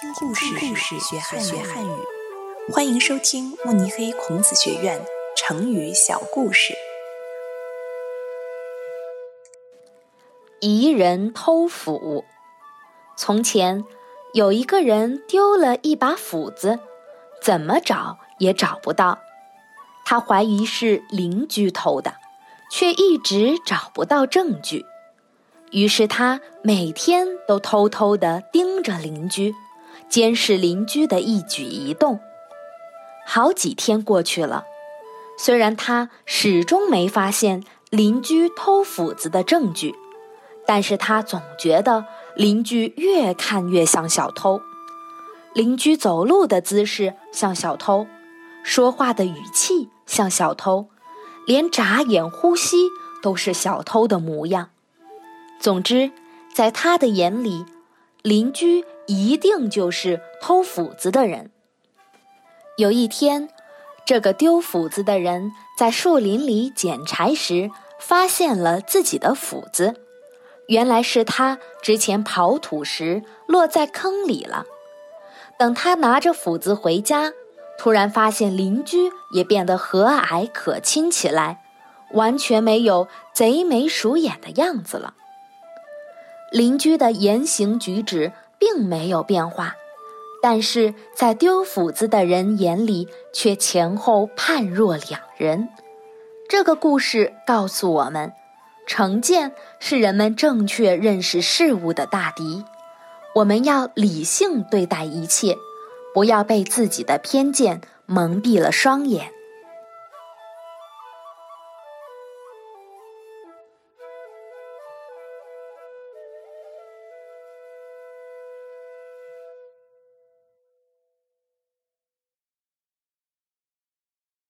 听故事，学汉语。欢迎收听慕尼黑孔子学院成语小故事。疑人偷斧。从前有一个人丢了一把斧子，怎么找也找不到。他怀疑是邻居偷的，却一直找不到证据。于是他每天都偷偷的盯着邻居。监视邻居的一举一动。好几天过去了，虽然他始终没发现邻居偷斧子的证据，但是他总觉得邻居越看越像小偷。邻居走路的姿势像小偷，说话的语气像小偷，连眨眼、呼吸都是小偷的模样。总之，在他的眼里，邻居。一定就是偷斧子的人。有一天，这个丢斧子的人在树林里捡柴时，发现了自己的斧子。原来是他之前刨土时落在坑里了。等他拿着斧子回家，突然发现邻居也变得和蔼可亲起来，完全没有贼眉鼠眼的样子了。邻居的言行举止。并没有变化，但是在丢斧子的人眼里却前后判若两人。这个故事告诉我们，成见是人们正确认识事物的大敌。我们要理性对待一切，不要被自己的偏见蒙蔽了双眼。